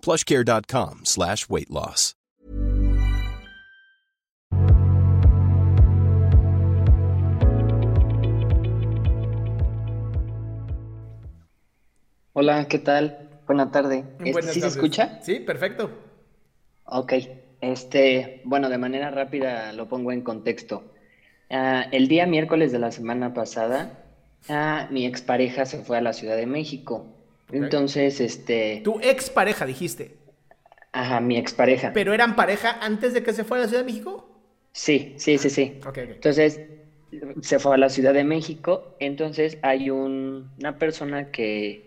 plushcare.com slash weight loss. Hola, ¿qué tal? Buena tarde. Este, Buenas ¿Sí se escucha? Sí, perfecto. Ok. Este, bueno, de manera rápida lo pongo en contexto. Ah, el día miércoles de la semana pasada, ah, mi expareja se fue a la Ciudad de México. Entonces, este, Tu ex pareja, dijiste. ajá, mi expareja. ¿Pero eran pareja antes de que se fuera a la Ciudad de México? Sí, sí, sí, sí. Ok, ok. Entonces, se fue a la Ciudad de México. Entonces, hay un- una persona que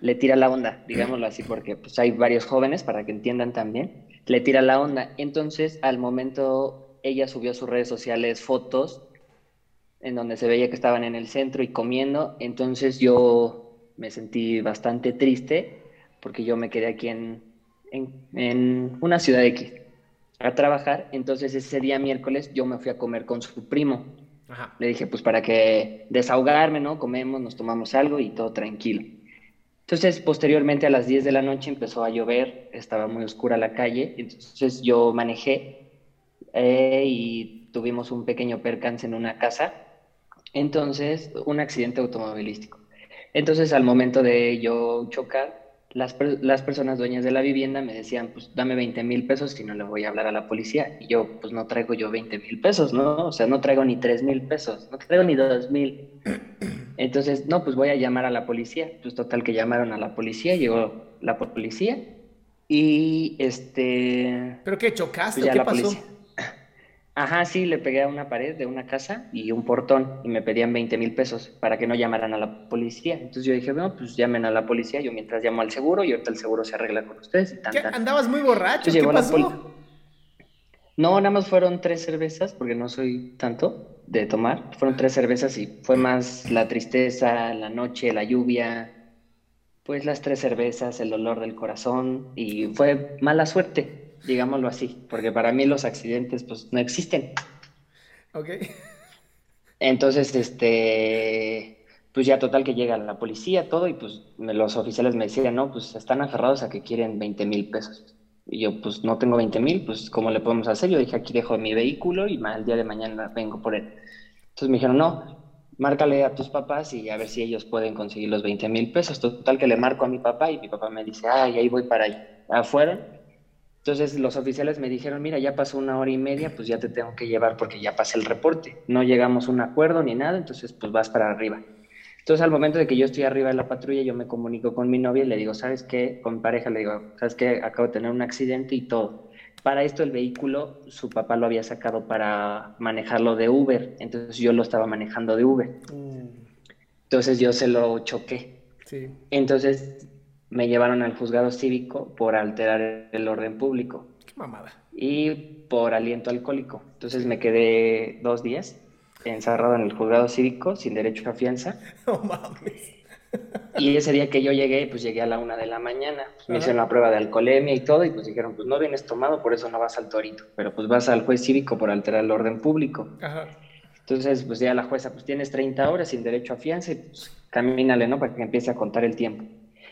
le tira la onda, digámoslo así, porque pues hay varios jóvenes, para que entiendan también, le tira la onda. Entonces, al momento, ella subió a sus redes sociales fotos en donde se veía que estaban en el centro y comiendo. Entonces, yo me sentí bastante triste porque yo me quedé aquí en, en, en una ciudad X a trabajar. Entonces, ese día miércoles, yo me fui a comer con su primo. Ajá. Le dije, pues para que desahogarme, ¿no? Comemos, nos tomamos algo y todo tranquilo. Entonces, posteriormente a las 10 de la noche empezó a llover, estaba muy oscura la calle, entonces yo manejé eh, y tuvimos un pequeño percance en una casa, entonces un accidente automovilístico. Entonces, al momento de yo chocar, las, las personas dueñas de la vivienda me decían, pues dame 20 mil pesos si no le voy a hablar a la policía. Y yo, pues no traigo yo 20 mil pesos, ¿no? O sea, no traigo ni 3 mil pesos, no traigo ni 2 mil. Entonces, no, pues voy a llamar a la policía. Pues total que llamaron a la policía, llegó la policía y este... ¿Pero qué, chocaste pues ya qué la pasó? policía. Ajá, sí, le pegué a una pared de una casa y un portón y me pedían 20 mil pesos para que no llamaran a la policía. Entonces yo dije, bueno, pues llamen a la policía, yo mientras llamo al seguro y ahorita el seguro se arregla con ustedes y tan, ¿Qué? tan. ¿Andabas muy borracho? Entonces ¿Qué pasó? No, nada más fueron tres cervezas, porque no soy tanto de tomar. Fueron tres cervezas y fue más la tristeza, la noche, la lluvia, pues las tres cervezas, el dolor del corazón y fue mala suerte, digámoslo así, porque para mí los accidentes pues no existen. Ok. Entonces, este, pues ya total que llega la policía, todo, y pues me- los oficiales me decían, no, pues están aferrados a que quieren 20 mil pesos. Y yo, pues no tengo 20 mil, pues ¿cómo le podemos hacer? Yo dije, aquí dejo mi vehículo y el día de mañana vengo por él. Entonces me dijeron, no, márcale a tus papás y a ver si ellos pueden conseguir los 20 mil pesos. Total que le marco a mi papá y mi papá me dice, ay, ahí voy para allá. Fueron. Entonces los oficiales me dijeron, mira, ya pasó una hora y media, pues ya te tengo que llevar porque ya pasé el reporte. No llegamos a un acuerdo ni nada, entonces pues vas para arriba. Entonces al momento de que yo estoy arriba de la patrulla, yo me comunico con mi novia y le digo, ¿sabes qué? Con mi pareja le digo, ¿sabes qué? Acabo de tener un accidente y todo. Para esto el vehículo, su papá lo había sacado para manejarlo de Uber, entonces yo lo estaba manejando de Uber. Uh, Entonces yo se lo choqué. sí. Entonces me llevaron al juzgado cívico por alterar el orden público Qué mamada. y por aliento alcohólico. Entonces me quedé dos días encerrado en el juzgado cívico sin derecho a fianza. No mames. Y ese día que yo llegué, pues llegué a la una de la mañana. Me Ajá. hicieron la prueba de alcoholemia y todo, y pues dijeron, pues no vienes tomado, por eso no vas al torito, pero pues vas al juez cívico por alterar el orden público. Ajá. Entonces, pues ya la jueza, pues tienes 30 horas sin derecho a fianza y pues camínale, ¿no? Para que empiece a contar el tiempo.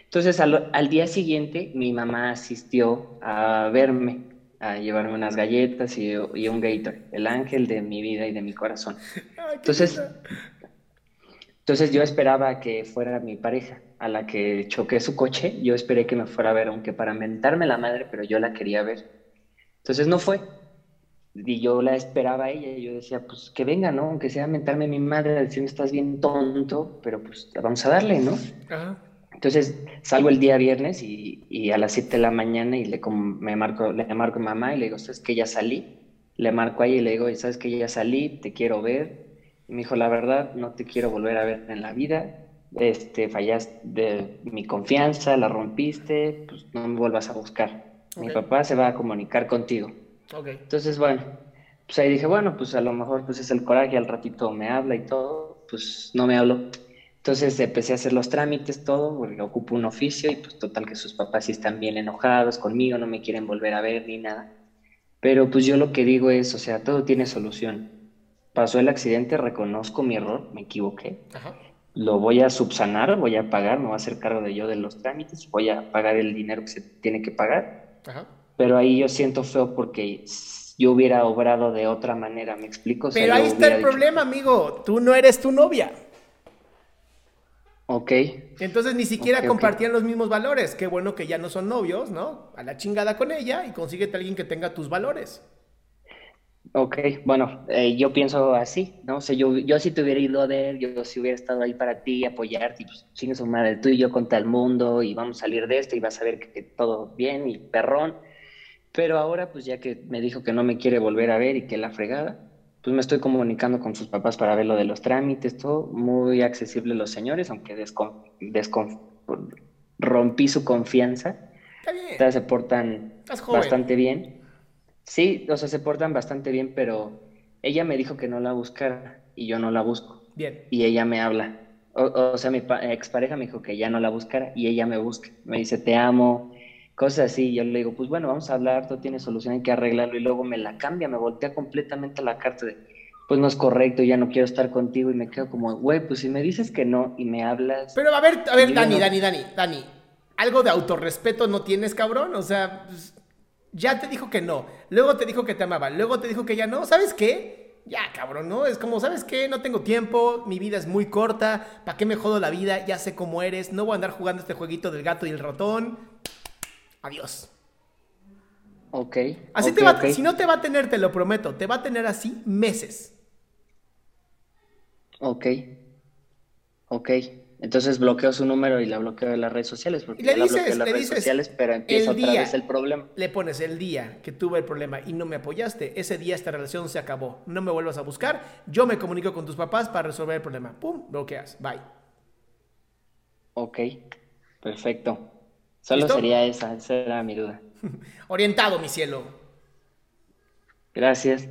Entonces, al, al día siguiente, mi mamá asistió a verme, a llevarme unas galletas y, y un Gator, el ángel de mi vida y de mi corazón. Qué Entonces, entonces yo esperaba que fuera mi pareja a la que choqué su coche, yo esperé que me fuera a ver, aunque para mentarme la madre, pero yo la quería ver. Entonces no fue. Y yo la esperaba a ella y yo decía, pues que venga, ¿no? Aunque sea mentarme mi madre, decirme estás bien tonto, pero pues vamos a darle, ¿no? Ajá. Entonces salgo el día viernes y, y a las 7 de la mañana y le, me marco, le marco a mamá y le digo, ¿sabes que ya salí? Le marco a ella y le digo, ¿sabes que ya salí? Te quiero ver. Y me dijo, la verdad, no te quiero volver a ver en la vida. Este, fallaste de mi confianza, la rompiste, pues no me vuelvas a buscar. Mi papá se va a comunicar contigo. Entonces, bueno, pues ahí dije, bueno, pues a lo mejor pues es el coraje, al ratito me habla y todo, pues no me habló. Entonces empecé a hacer los trámites, todo, porque ocupo un oficio y pues total que sus papás sí están bien enojados conmigo, no me quieren volver a ver ni nada. Pero pues yo lo que digo es, o sea, todo tiene solución. Pasó el accidente, reconozco mi error, me equivoqué, Ajá. lo voy a subsanar, voy a pagar, me voy a hacer cargo de yo de los trámites, voy a pagar el dinero que se tiene que pagar Ajá. pero ahí yo siento feo porque yo hubiera obrado de otra manera, ¿me explico? O sea, Pero ahí está el dicho, problema, amigo. Tú no eres tu novia. Ok, Entonces ni siquiera compartían los mismos valores. Qué bueno que ya no son novios, ¿no? A la chingada con ella y consíguete a alguien que tenga tus valores. ok, bueno, eh, yo pienso así, ¿no? O sea, yo, yo si te hubiera ido a ver, yo si hubiera estado ahí para ti, apoyarte, y pues, chingue su madre, tú y yo contra el mundo, y vamos a salir de esto, y vas a ver que, que todo bien, y perrón. Pero ahora, pues ya que me dijo que no me quiere volver a ver y que la fregada, pues me estoy comunicando con sus papás para ver lo de los trámites, todo muy accesible los señores, aunque descon- descon- rompí su confianza. Está bien. Ustedes se portan bastante bien. Sí, o sea, se portan bastante bien, pero ella me dijo que no la buscara y yo no la busco. Bien. Y ella me habla. O, o sea, mi pa- expareja me dijo que ya no la buscara y ella me busca. Me dice, te amo, cosas así. Yo le digo, pues bueno, vamos a hablar, todo tiene solución, hay que arreglarlo. Y luego me la cambia, me voltea completamente la carta de, pues no es correcto, ya no quiero estar contigo. Y me quedo como, güey, pues si me dices que no y me hablas. Pero a ver, a ver, Dani, no- Dani, Dani, Dani. ¿Algo de autorrespeto no tienes, cabrón? O sea, pues, ya te dijo que no. Luego te dijo que te amaba. Luego te dijo que ya no. ¿Sabes qué? Ya, cabrón, ¿no? Es como, ¿sabes qué? No tengo tiempo. Mi vida es muy corta. ¿Para qué me jodo la vida? Ya sé cómo eres. No voy a andar jugando este jueguito del gato y el ratón. Adiós. Ok. Así te va, ok. si no te va a tener, te lo prometo, te va a tener así meses. Ok. Ok. Entonces bloqueo su número y la bloqueo de las redes sociales, porque Y le ya la bloqueo de dices, las le redes dices, sociales, pero empieza otra día. vez el problema. Le pones el día que tuve el problema y no me apoyaste, ese día esta relación se acabó. No me vuelvas a buscar, yo me comunico con tus papás para resolver el problema. Pum, bloqueas, bye. Ok. Perfecto. Solo ¿Listo? sería esa, esa era mi duda. Orientado, mi cielo. Gracias.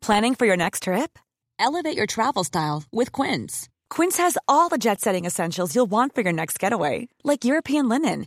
Planning for your next trip? Elevate your travel style with Quince. Quince has all the jet setting essentials you'll want for your next getaway, like European linen,